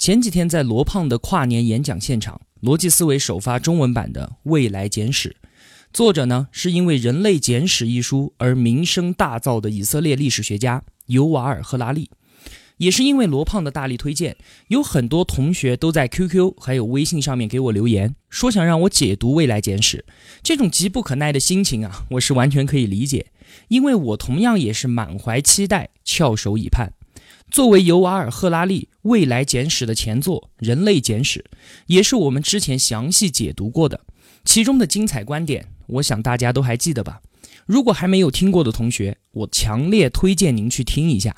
前几天在罗胖的跨年演讲现场，逻辑思维首发中文版的《未来简史》，作者呢是因为《人类简史》一书而名声大噪的以色列历史学家尤瓦尔·赫拉利。也是因为罗胖的大力推荐，有很多同学都在 QQ 还有微信上面给我留言，说想让我解读《未来简史》。这种急不可耐的心情啊，我是完全可以理解，因为我同样也是满怀期待，翘首以盼。作为尤瓦尔·赫拉利《未来简史》的前作《人类简史》，也是我们之前详细解读过的，其中的精彩观点，我想大家都还记得吧？如果还没有听过的同学，我强烈推荐您去听一下。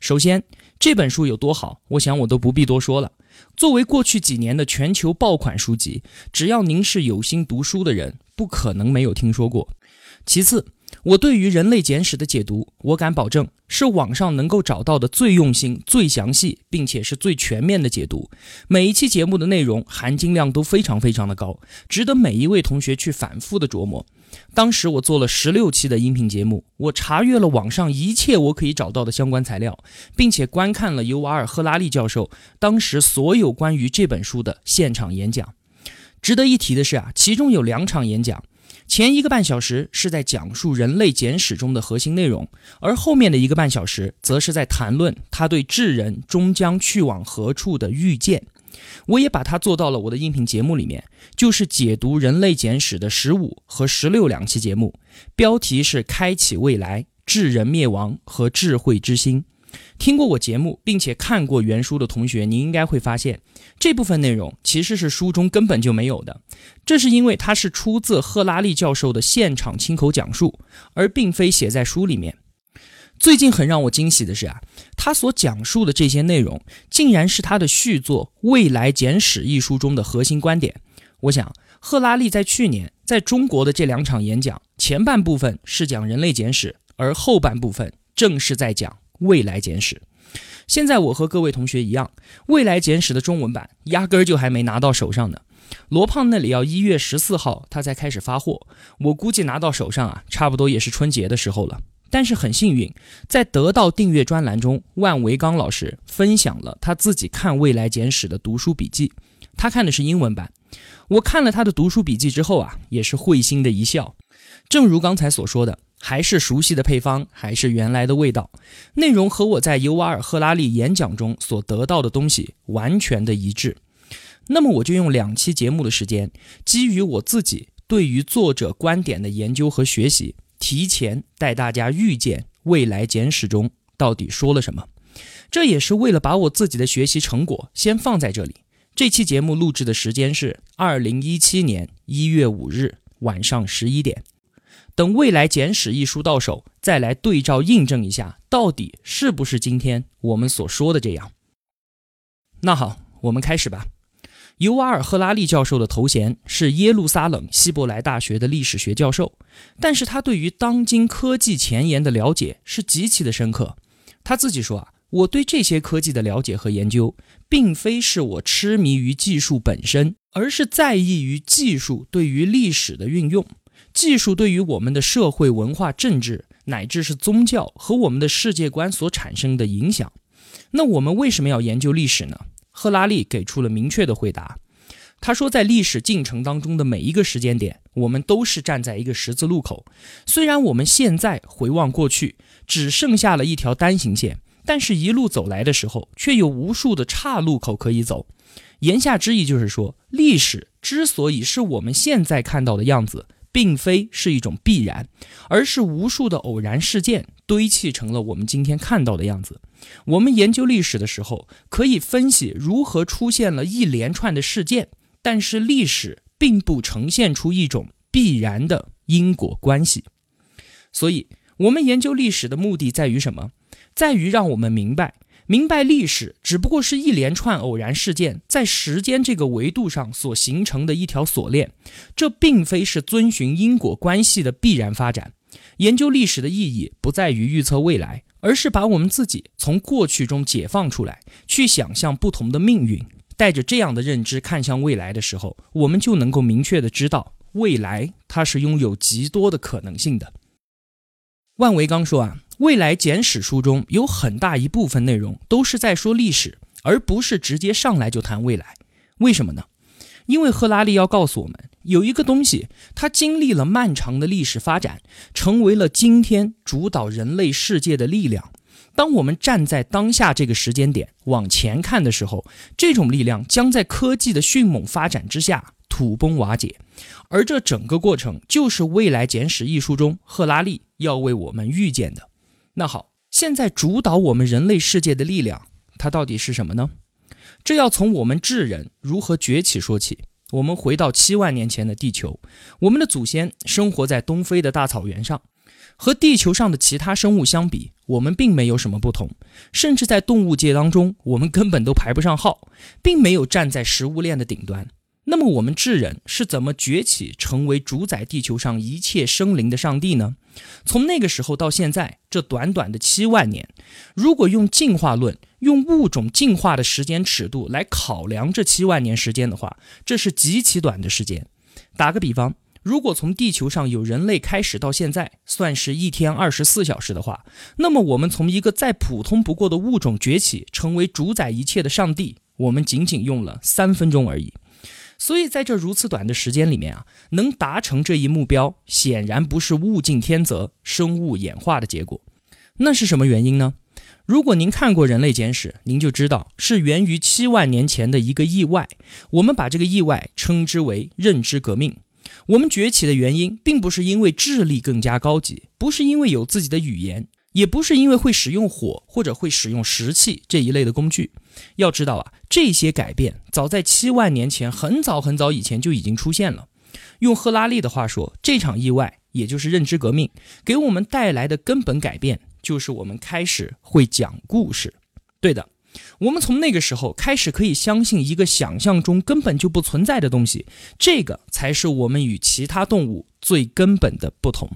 首先，这本书有多好，我想我都不必多说了。作为过去几年的全球爆款书籍，只要您是有心读书的人，不可能没有听说过。其次，我对于《人类简史》的解读，我敢保证是网上能够找到的最用心、最详细，并且是最全面的解读。每一期节目的内容含金量都非常非常的高，值得每一位同学去反复的琢磨。当时我做了十六期的音频节目，我查阅了网上一切我可以找到的相关材料，并且观看了尤瓦尔·赫拉利教授当时所有关于这本书的现场演讲。值得一提的是啊，其中有两场演讲。前一个半小时是在讲述《人类简史》中的核心内容，而后面的一个半小时则是在谈论他对智人终将去往何处的预见。我也把它做到了我的音频节目里面，就是解读《人类简史》的十五和十六两期节目，标题是“开启未来、智人灭亡和智慧之心”。听过我节目并且看过原书的同学，你应该会发现，这部分内容其实是书中根本就没有的。这是因为它是出自赫拉利教授的现场亲口讲述，而并非写在书里面。最近很让我惊喜的是啊，他所讲述的这些内容，竟然是他的续作《未来简史》一书中的核心观点。我想，赫拉利在去年在中国的这两场演讲，前半部分是讲《人类简史》，而后半部分正是在讲。未来简史，现在我和各位同学一样，未来简史的中文版压根儿就还没拿到手上呢。罗胖那里要一月十四号他才开始发货，我估计拿到手上啊，差不多也是春节的时候了。但是很幸运，在得到订阅专栏中，万维刚老师分享了他自己看未来简史的读书笔记，他看的是英文版。我看了他的读书笔记之后啊，也是会心的一笑。正如刚才所说的。还是熟悉的配方，还是原来的味道，内容和我在尤瓦尔·赫拉利演讲中所得到的东西完全的一致。那么我就用两期节目的时间，基于我自己对于作者观点的研究和学习，提前带大家预见未来简史中到底说了什么。这也是为了把我自己的学习成果先放在这里。这期节目录制的时间是二零一七年一月五日晚上十一点。等《未来简史》一书到手，再来对照印证一下，到底是不是今天我们所说的这样？那好，我们开始吧。尤瓦尔·赫拉利教授的头衔是耶路撒冷希伯来大学的历史学教授，但是他对于当今科技前沿的了解是极其的深刻。他自己说啊，我对这些科技的了解和研究，并非是我痴迷于技术本身，而是在意于技术对于历史的运用。技术对于我们的社会、文化、政治，乃至是宗教和我们的世界观所产生的影响。那我们为什么要研究历史呢？赫拉利给出了明确的回答。他说，在历史进程当中的每一个时间点，我们都是站在一个十字路口。虽然我们现在回望过去，只剩下了一条单行线，但是一路走来的时候，却有无数的岔路口可以走。言下之意就是说，历史之所以是我们现在看到的样子。并非是一种必然，而是无数的偶然事件堆砌成了我们今天看到的样子。我们研究历史的时候，可以分析如何出现了一连串的事件，但是历史并不呈现出一种必然的因果关系。所以，我们研究历史的目的在于什么？在于让我们明白，明白历史只不过是一连串偶然事件在时间这个维度上所形成的一条锁链，这并非是遵循因果关系的必然发展。研究历史的意义不在于预测未来，而是把我们自己从过去中解放出来，去想象不同的命运。带着这样的认知看向未来的时候，我们就能够明确的知道，未来它是拥有极多的可能性的。万维刚说啊。未来简史书中有很大一部分内容都是在说历史，而不是直接上来就谈未来。为什么呢？因为赫拉利要告诉我们，有一个东西，它经历了漫长的历史发展，成为了今天主导人类世界的力量。当我们站在当下这个时间点往前看的时候，这种力量将在科技的迅猛发展之下土崩瓦解。而这整个过程，就是《未来简史》一书中赫拉利要为我们预见的。那好，现在主导我们人类世界的力量，它到底是什么呢？这要从我们智人如何崛起说起。我们回到七万年前的地球，我们的祖先生活在东非的大草原上，和地球上的其他生物相比，我们并没有什么不同，甚至在动物界当中，我们根本都排不上号，并没有站在食物链的顶端。那么我们智人是怎么崛起成为主宰地球上一切生灵的上帝呢？从那个时候到现在这短短的七万年，如果用进化论、用物种进化的时间尺度来考量这七万年时间的话，这是极其短的时间。打个比方，如果从地球上有人类开始到现在算是一天二十四小时的话，那么我们从一个再普通不过的物种崛起成为主宰一切的上帝，我们仅仅用了三分钟而已。所以，在这如此短的时间里面啊，能达成这一目标，显然不是物竞天择、生物演化的结果。那是什么原因呢？如果您看过《人类简史》，您就知道是源于七万年前的一个意外。我们把这个意外称之为认知革命。我们崛起的原因，并不是因为智力更加高级，不是因为有自己的语言。也不是因为会使用火或者会使用石器这一类的工具。要知道啊，这些改变早在七万年前，很早很早以前就已经出现了。用赫拉利的话说，这场意外，也就是认知革命，给我们带来的根本改变，就是我们开始会讲故事。对的，我们从那个时候开始可以相信一个想象中根本就不存在的东西，这个才是我们与其他动物最根本的不同。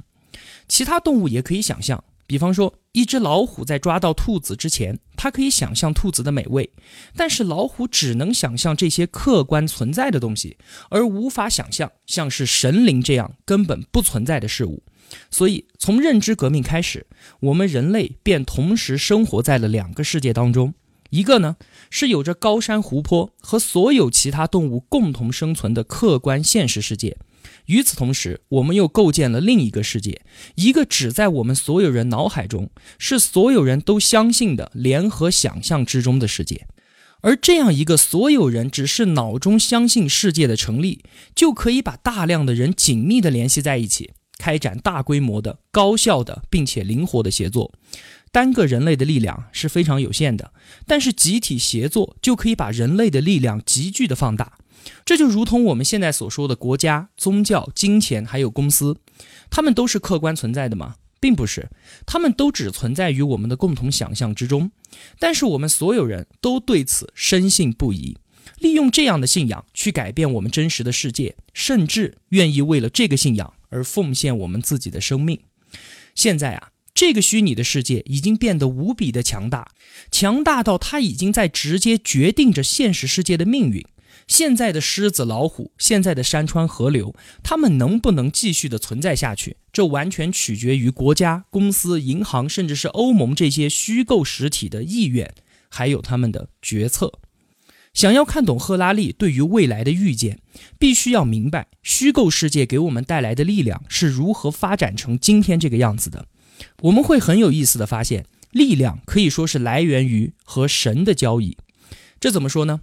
其他动物也可以想象。比方说，一只老虎在抓到兔子之前，它可以想象兔子的美味，但是老虎只能想象这些客观存在的东西，而无法想象像是神灵这样根本不存在的事物。所以，从认知革命开始，我们人类便同时生活在了两个世界当中：一个呢是有着高山湖泊和所有其他动物共同生存的客观现实世界。与此同时，我们又构建了另一个世界，一个只在我们所有人脑海中，是所有人都相信的联合想象之中的世界。而这样一个所有人只是脑中相信世界的成立，就可以把大量的人紧密的联系在一起，开展大规模的、高效的并且灵活的协作。单个人类的力量是非常有限的，但是集体协作就可以把人类的力量急剧的放大。这就如同我们现在所说的国家、宗教、金钱，还有公司，他们都是客观存在的吗？并不是，他们都只存在于我们的共同想象之中。但是我们所有人都对此深信不疑，利用这样的信仰去改变我们真实的世界，甚至愿意为了这个信仰而奉献我们自己的生命。现在啊，这个虚拟的世界已经变得无比的强大，强大到它已经在直接决定着现实世界的命运。现在的狮子、老虎，现在的山川、河流，它们能不能继续的存在下去？这完全取决于国家、公司、银行，甚至是欧盟这些虚构实体的意愿，还有他们的决策。想要看懂赫拉利对于未来的预见，必须要明白虚构世界给我们带来的力量是如何发展成今天这个样子的。我们会很有意思的发现，力量可以说是来源于和神的交易。这怎么说呢？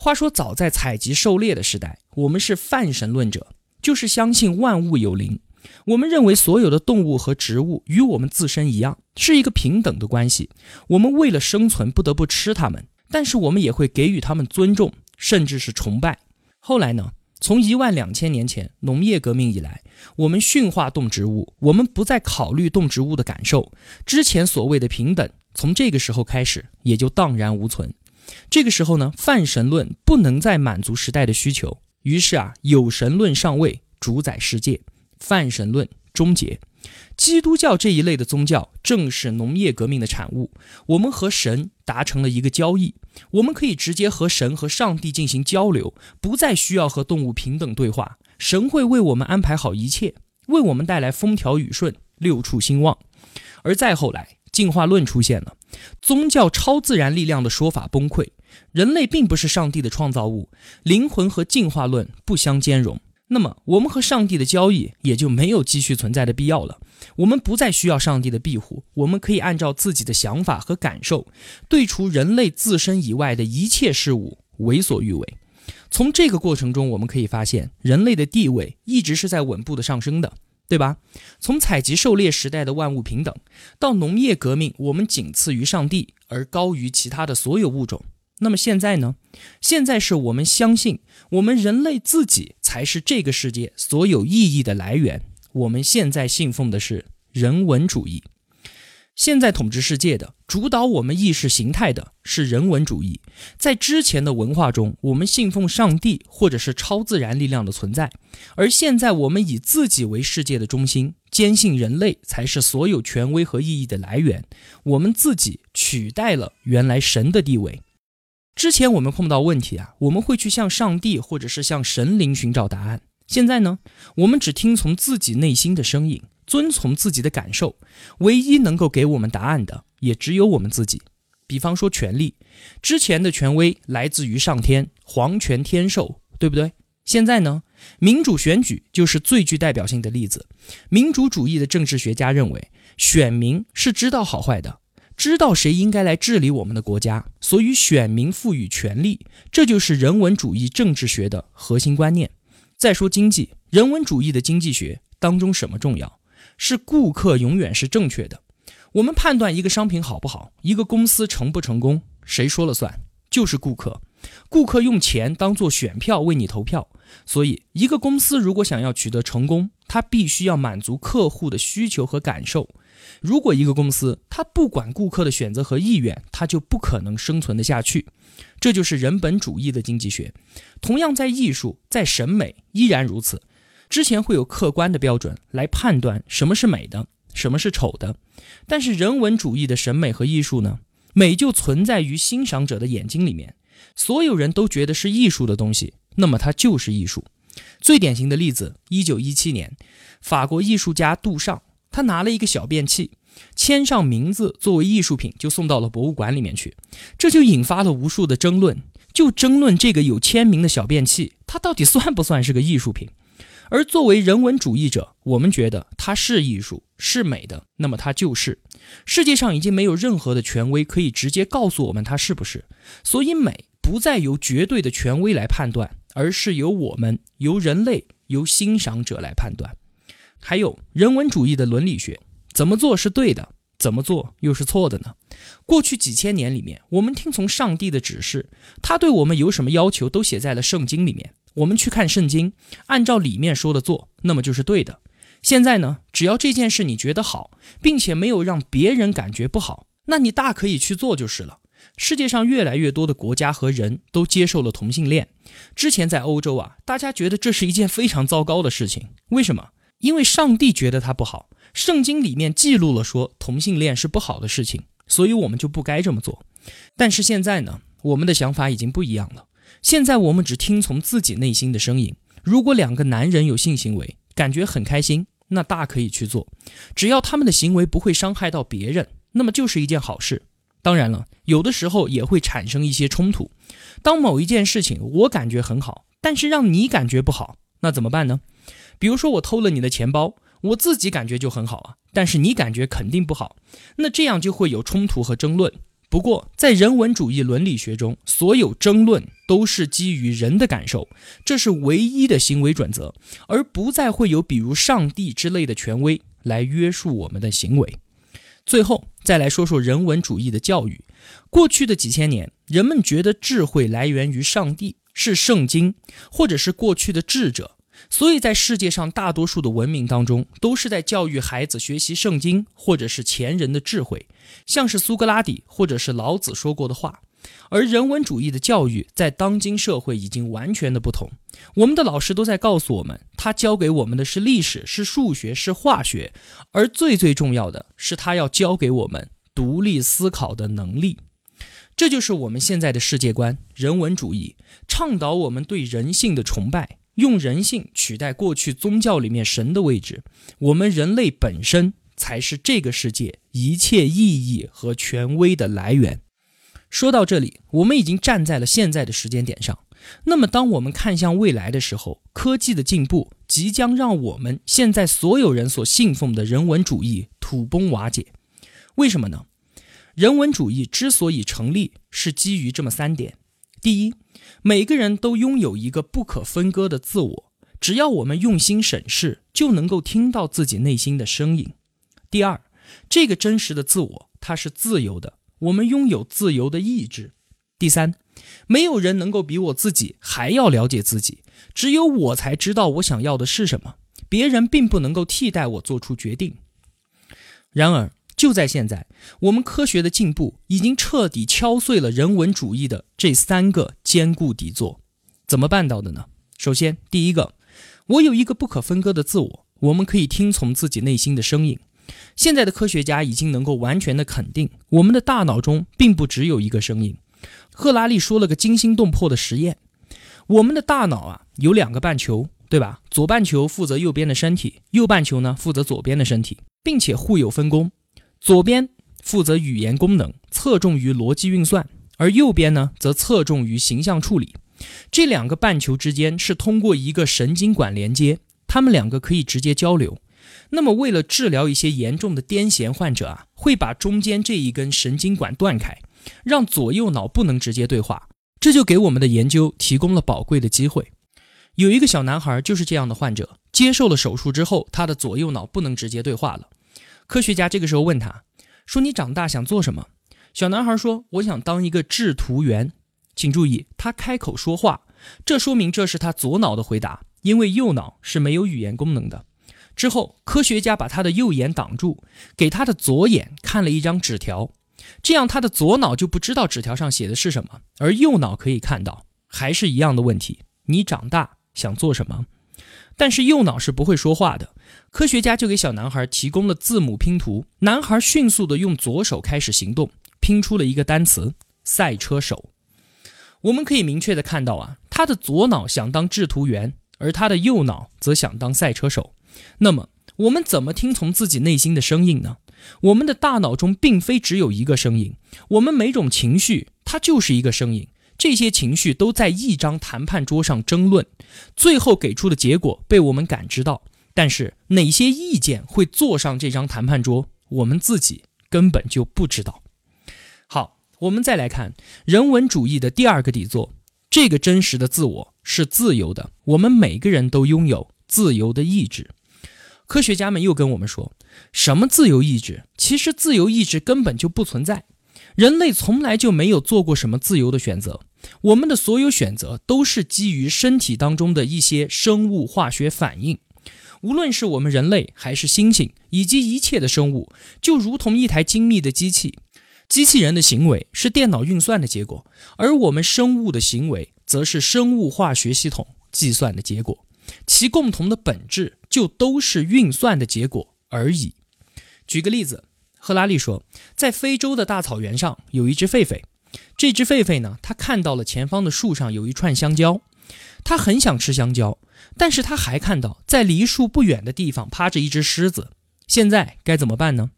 话说，早在采集狩猎的时代，我们是泛神论者，就是相信万物有灵。我们认为所有的动物和植物与我们自身一样，是一个平等的关系。我们为了生存不得不吃它们，但是我们也会给予它们尊重，甚至是崇拜。后来呢？从一万两千年前农业革命以来，我们驯化动植物，我们不再考虑动植物的感受。之前所谓的平等。从这个时候开始也就荡然无存。这个时候呢，泛神论不能再满足时代的需求，于是啊，有神论上位，主宰世界，泛神论终结。基督教这一类的宗教正是农业革命的产物。我们和神达成了一个交易，我们可以直接和神和上帝进行交流，不再需要和动物平等对话。神会为我们安排好一切，为我们带来风调雨顺、六畜兴旺。而再后来，进化论出现了，宗教超自然力量的说法崩溃，人类并不是上帝的创造物，灵魂和进化论不相兼容。那么，我们和上帝的交易也就没有继续存在的必要了。我们不再需要上帝的庇护，我们可以按照自己的想法和感受，对除人类自身以外的一切事物为所欲为。从这个过程中，我们可以发现，人类的地位一直是在稳步的上升的，对吧？从采集狩猎时代的万物平等，到农业革命，我们仅次于上帝，而高于其他的所有物种。那么现在呢？现在是我们相信，我们人类自己才是这个世界所有意义的来源。我们现在信奉的是人文主义。现在统治世界的、主导我们意识形态的是人文主义。在之前的文化中，我们信奉上帝或者是超自然力量的存在，而现在我们以自己为世界的中心，坚信人类才是所有权威和意义的来源。我们自己取代了原来神的地位。之前我们碰到问题啊，我们会去向上帝或者是向神灵寻找答案。现在呢，我们只听从自己内心的声音，遵从自己的感受。唯一能够给我们答案的，也只有我们自己。比方说权力，之前的权威来自于上天，皇权天授，对不对？现在呢，民主选举就是最具代表性的例子。民主主义的政治学家认为，选民是知道好坏的。知道谁应该来治理我们的国家，所以选民赋予权力，这就是人文主义政治学的核心观念。再说经济，人文主义的经济学当中什么重要？是顾客永远是正确的。我们判断一个商品好不好，一个公司成不成功，谁说了算？就是顾客。顾客用钱当做选票为你投票，所以一个公司如果想要取得成功，它必须要满足客户的需求和感受。如果一个公司它不管顾客的选择和意愿，它就不可能生存得下去。这就是人本主义的经济学。同样，在艺术、在审美依然如此。之前会有客观的标准来判断什么是美的，什么是丑的。但是人文主义的审美和艺术呢？美就存在于欣赏者的眼睛里面。所有人都觉得是艺术的东西，那么它就是艺术。最典型的例子，一九一七年，法国艺术家杜尚。他拿了一个小便器，签上名字作为艺术品，就送到了博物馆里面去。这就引发了无数的争论，就争论这个有签名的小便器，它到底算不算是个艺术品？而作为人文主义者，我们觉得它是艺术，是美的，那么它就是。世界上已经没有任何的权威可以直接告诉我们它是不是，所以美不再由绝对的权威来判断，而是由我们、由人类、由欣赏者来判断。还有人文主义的伦理学，怎么做是对的，怎么做又是错的呢？过去几千年里面，我们听从上帝的指示，他对我们有什么要求，都写在了圣经里面。我们去看圣经，按照里面说的做，那么就是对的。现在呢，只要这件事你觉得好，并且没有让别人感觉不好，那你大可以去做就是了。世界上越来越多的国家和人都接受了同性恋。之前在欧洲啊，大家觉得这是一件非常糟糕的事情，为什么？因为上帝觉得它不好，圣经里面记录了说同性恋是不好的事情，所以我们就不该这么做。但是现在呢，我们的想法已经不一样了。现在我们只听从自己内心的声音。如果两个男人有性行为，感觉很开心，那大可以去做，只要他们的行为不会伤害到别人，那么就是一件好事。当然了，有的时候也会产生一些冲突。当某一件事情我感觉很好，但是让你感觉不好，那怎么办呢？比如说我偷了你的钱包，我自己感觉就很好啊，但是你感觉肯定不好，那这样就会有冲突和争论。不过在人文主义伦理学中，所有争论都是基于人的感受，这是唯一的行为准则，而不再会有比如上帝之类的权威来约束我们的行为。最后再来说说人文主义的教育，过去的几千年，人们觉得智慧来源于上帝，是圣经，或者是过去的智者。所以在世界上大多数的文明当中，都是在教育孩子学习圣经或者是前人的智慧，像是苏格拉底或者是老子说过的话。而人文主义的教育在当今社会已经完全的不同。我们的老师都在告诉我们，他教给我们的是历史、是数学、是化学，而最最重要的是，他要教给我们独立思考的能力。这就是我们现在的世界观——人文主义，倡导我们对人性的崇拜，用人性取代过去宗教里面神的位置。我们人类本身才是这个世界一切意义和权威的来源。说到这里，我们已经站在了现在的时间点上。那么，当我们看向未来的时候，科技的进步即将让我们现在所有人所信奉的人文主义土崩瓦解。为什么呢？人文主义之所以成立，是基于这么三点：第一，每个人都拥有一个不可分割的自我，只要我们用心审视，就能够听到自己内心的声音；第二，这个真实的自我它是自由的。我们拥有自由的意志。第三，没有人能够比我自己还要了解自己，只有我才知道我想要的是什么，别人并不能够替代我做出决定。然而，就在现在，我们科学的进步已经彻底敲碎了人文主义的这三个坚固底座。怎么办到的呢？首先，第一个，我有一个不可分割的自我，我们可以听从自己内心的声音。现在的科学家已经能够完全的肯定，我们的大脑中并不只有一个声音。赫拉利说了个惊心动魄的实验：我们的大脑啊有两个半球，对吧？左半球负责右边的身体，右半球呢负责左边的身体，并且互有分工。左边负责语言功能，侧重于逻辑运算；而右边呢则侧重于形象处理。这两个半球之间是通过一个神经管连接，它们两个可以直接交流。那么，为了治疗一些严重的癫痫患者啊，会把中间这一根神经管断开，让左右脑不能直接对话，这就给我们的研究提供了宝贵的机会。有一个小男孩就是这样的患者，接受了手术之后，他的左右脑不能直接对话了。科学家这个时候问他，说：“你长大想做什么？”小男孩说：“我想当一个制图员。”请注意，他开口说话，这说明这是他左脑的回答，因为右脑是没有语言功能的。之后，科学家把他的右眼挡住，给他的左眼看了一张纸条，这样他的左脑就不知道纸条上写的是什么，而右脑可以看到，还是一样的问题：你长大想做什么？但是右脑是不会说话的。科学家就给小男孩提供了字母拼图，男孩迅速的用左手开始行动，拼出了一个单词“赛车手”。我们可以明确的看到啊，他的左脑想当制图员，而他的右脑则想当赛车手。那么，我们怎么听从自己内心的声音呢？我们的大脑中并非只有一个声音，我们每种情绪它就是一个声音，这些情绪都在一张谈判桌上争论，最后给出的结果被我们感知到。但是哪些意见会坐上这张谈判桌，我们自己根本就不知道。好，我们再来看人文主义的第二个底座，这个真实的自我是自由的，我们每个人都拥有自由的意志。科学家们又跟我们说，什么自由意志？其实自由意志根本就不存在，人类从来就没有做过什么自由的选择。我们的所有选择都是基于身体当中的一些生物化学反应。无论是我们人类，还是猩猩，以及一切的生物，就如同一台精密的机器。机器人的行为是电脑运算的结果，而我们生物的行为则是生物化学系统计算的结果。其共同的本质就都是运算的结果而已。举个例子，赫拉利说，在非洲的大草原上有一只狒狒，这只狒狒呢，它看到了前方的树上有一串香蕉，它很想吃香蕉，但是它还看到在离树不远的地方趴着一只狮子。现在该怎么办呢？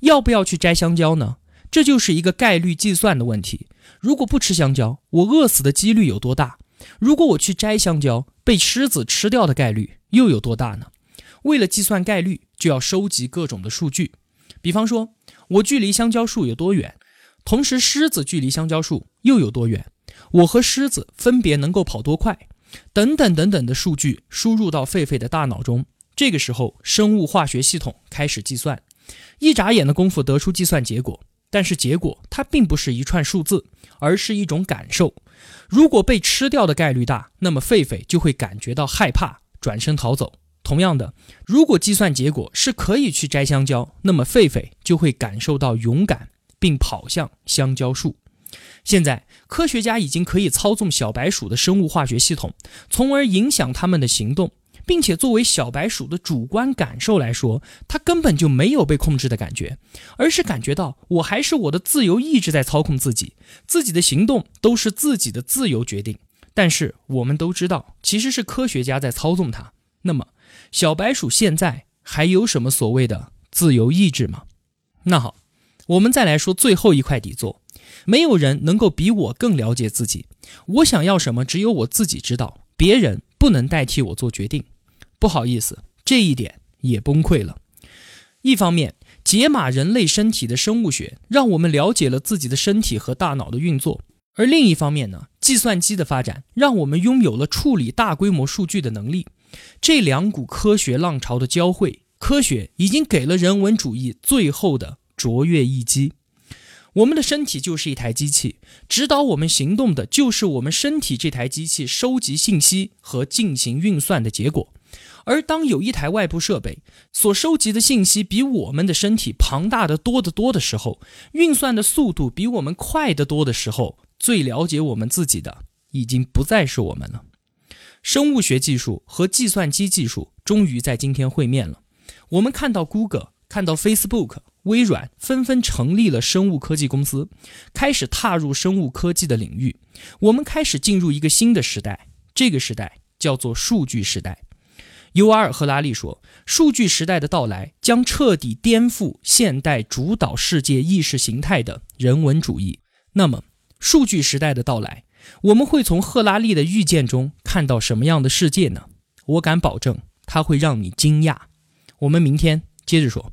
要不要去摘香蕉呢？这就是一个概率计算的问题。如果不吃香蕉，我饿死的几率有多大？如果我去摘香蕉，被狮子吃掉的概率又有多大呢？为了计算概率，就要收集各种的数据，比方说我距离香蕉树有多远，同时狮子距离香蕉树又有多远，我和狮子分别能够跑多快，等等等等的数据输入到狒狒的大脑中。这个时候，生物化学系统开始计算，一眨眼的功夫得出计算结果。但是结果它并不是一串数字，而是一种感受。如果被吃掉的概率大，那么狒狒就会感觉到害怕，转身逃走。同样的，如果计算结果是可以去摘香蕉，那么狒狒就会感受到勇敢，并跑向香蕉树。现在，科学家已经可以操纵小白鼠的生物化学系统，从而影响它们的行动。并且作为小白鼠的主观感受来说，它根本就没有被控制的感觉，而是感觉到我还是我的自由意志在操控自己，自己的行动都是自己的自由决定。但是我们都知道，其实是科学家在操纵它。那么，小白鼠现在还有什么所谓的自由意志吗？那好，我们再来说最后一块底座。没有人能够比我更了解自己，我想要什么，只有我自己知道，别人不能代替我做决定。不好意思，这一点也崩溃了。一方面，解码人类身体的生物学，让我们了解了自己的身体和大脑的运作；而另一方面呢，计算机的发展，让我们拥有了处理大规模数据的能力。这两股科学浪潮的交汇，科学已经给了人文主义最后的卓越一击。我们的身体就是一台机器，指导我们行动的就是我们身体这台机器收集信息和进行运算的结果。而当有一台外部设备所收集的信息比我们的身体庞大的多得多的时候，运算的速度比我们快得多的时候，最了解我们自己的已经不再是我们了。生物学技术和计算机技术终于在今天会面了。我们看到 Google、看到 Facebook、微软纷纷成立了生物科技公司，开始踏入生物科技的领域。我们开始进入一个新的时代，这个时代叫做数据时代。尤瓦尔·赫拉利说：“数据时代的到来将彻底颠覆现代主导世界意识形态的人文主义。”那么，数据时代的到来，我们会从赫拉利的预见中看到什么样的世界呢？我敢保证，它会让你惊讶。我们明天接着说。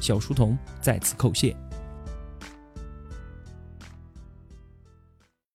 小书童在此叩谢。